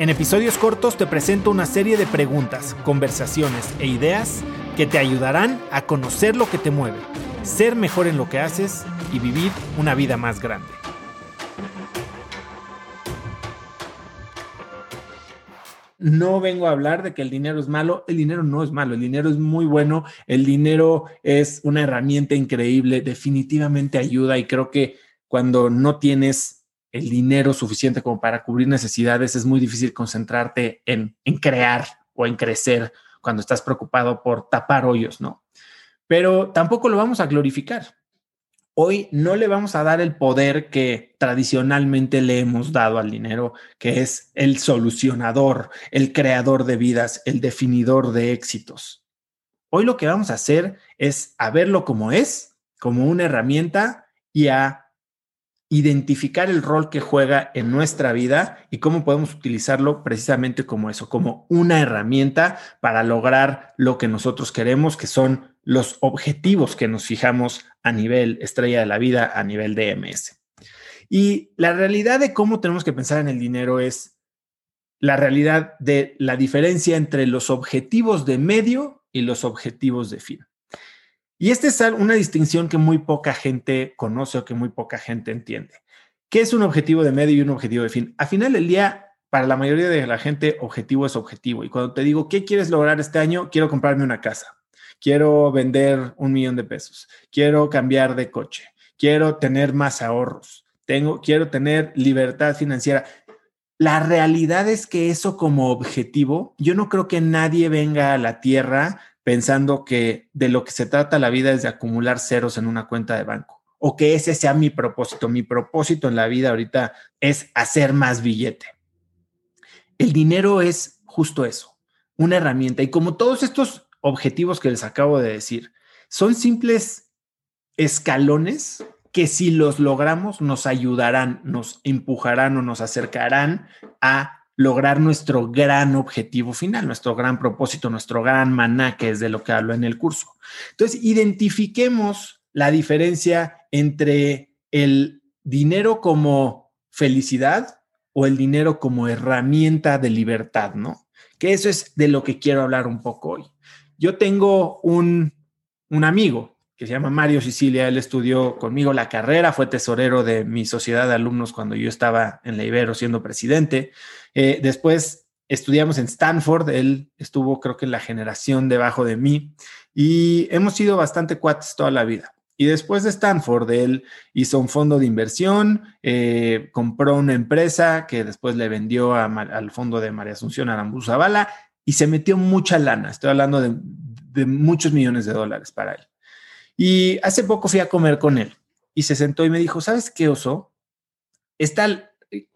En episodios cortos te presento una serie de preguntas, conversaciones e ideas que te ayudarán a conocer lo que te mueve, ser mejor en lo que haces y vivir una vida más grande. No vengo a hablar de que el dinero es malo, el dinero no es malo, el dinero es muy bueno, el dinero es una herramienta increíble, definitivamente ayuda y creo que cuando no tienes el dinero suficiente como para cubrir necesidades, es muy difícil concentrarte en, crear o en crecer cuando estás preocupado por tapar hoyos, ¿no? Pero tampoco lo vamos a glorificar. Hoy no le vamos a dar el poder que tradicionalmente le hemos dado al dinero, que es el solucionador, el creador de vidas, el definidor de éxitos. Hoy lo que vamos a hacer es a verlo como es, como una herramienta y a identificar el rol que juega en nuestra vida y cómo podemos utilizarlo precisamente como eso, como una herramienta para lograr lo que nosotros queremos, que son los objetivos que nos fijamos a nivel estrella de la vida, a nivel de MS. Y la realidad de cómo tenemos que pensar en el dinero es la realidad de la diferencia entre los objetivos de medio y los objetivos de fin. Y esta es una distinción que muy poca gente conoce o que muy poca gente entiende. ¿Qué es un objetivo de medio y un objetivo de fin? A final del día, para la mayoría de la gente, objetivo es objetivo. Y cuando te digo, ¿qué quieres lograr este año? Quiero comprarme una casa. Quiero vender un millón de pesos. Quiero cambiar de coche. Quiero tener más ahorros. Tengo, quiero tener libertad financiera. La realidad es que eso como objetivo, yo no creo que nadie venga a la tierra pensando que de lo que se trata la vida es de acumular ceros en una cuenta de banco o que ese sea mi propósito. Mi propósito en la vida ahorita es hacer más billete. El dinero es justo eso, una herramienta. Y como todos estos objetivos que les acabo de decir, son simples escalones que si los logramos nos ayudarán, nos empujarán o nos acercarán a lograr nuestro gran objetivo final, nuestro gran propósito, nuestro gran maná, que es de lo que hablo en el curso. Entonces, identifiquemos la diferencia entre el dinero como felicidad o el dinero como herramienta de libertad, ¿no? Que eso es de lo que quiero hablar un poco hoy. Yo tengo un, un amigo que se llama Mario Sicilia. Él estudió conmigo la carrera, fue tesorero de mi sociedad de alumnos cuando yo estaba en la Ibero siendo presidente. Eh, después estudiamos en Stanford, él estuvo creo que en la generación debajo de mí y hemos sido bastante cuates toda la vida. Y después de Stanford, él hizo un fondo de inversión, eh, compró una empresa que después le vendió al fondo de María Asunción Aramburu Zavala y se metió mucha lana. Estoy hablando de muchos millones de dólares para él. Y hace poco fui a comer con él y se sentó y me dijo, ¿sabes qué, Oso? Está,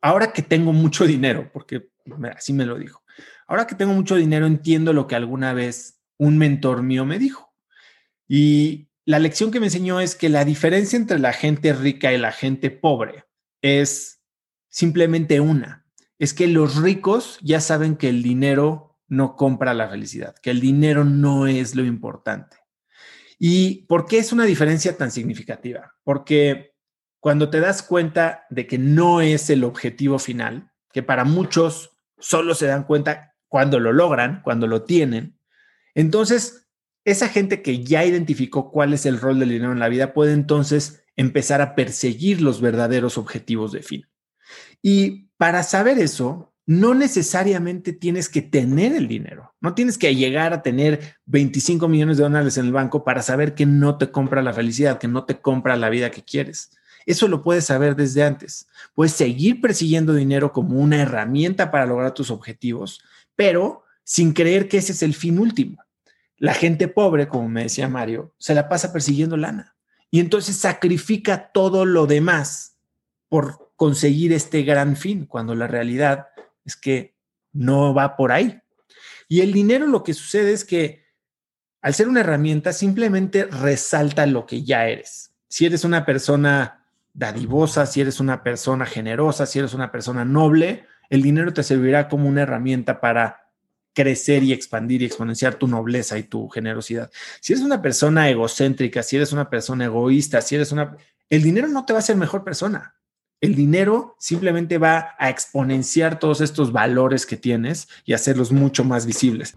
ahora que tengo mucho dinero, porque así me lo dijo, ahora que tengo mucho dinero entiendo lo que alguna vez un mentor mío me dijo. Y la lección que me enseñó es que la diferencia entre la gente rica y la gente pobre es simplemente una. Es que los ricos ya saben que el dinero no compra la felicidad, que el dinero no es lo importante. ¿Y por qué es una diferencia tan significativa? Porque cuando te das cuenta de que no es el objetivo final, que para muchos solo se dan cuenta cuando lo logran, cuando lo tienen, entonces esa gente que ya identificó cuál es el rol del dinero en la vida puede entonces empezar a perseguir los verdaderos objetivos de fin. Y para saber eso, no necesariamente tienes que tener el dinero. No tienes que llegar a tener 25 millones de dólares en el banco para saber que no te compra la felicidad, que no te compra la vida que quieres. Eso lo puedes saber desde antes. Puedes seguir persiguiendo dinero como una herramienta para lograr tus objetivos, pero sin creer que ese es el fin último. La gente pobre, como me decía Mario, se la pasa persiguiendo lana y entonces sacrifica todo lo demás por conseguir este gran fin, cuando la realidad es que no va por ahí. Y el dinero lo que sucede es que al ser una herramienta simplemente resalta lo que ya eres. si eres una persona si eres una persona generosa, si eres una persona noble, el dinero te servirá como una herramienta para crecer y expandir y exponenciar tu nobleza y tu generosidad. Si eres una persona egocéntrica, si eres una persona egoísta, si eres una... El dinero no te va a hacer mejor persona. El dinero simplemente va a exponenciar todos estos valores que tienes y hacerlos mucho más visibles.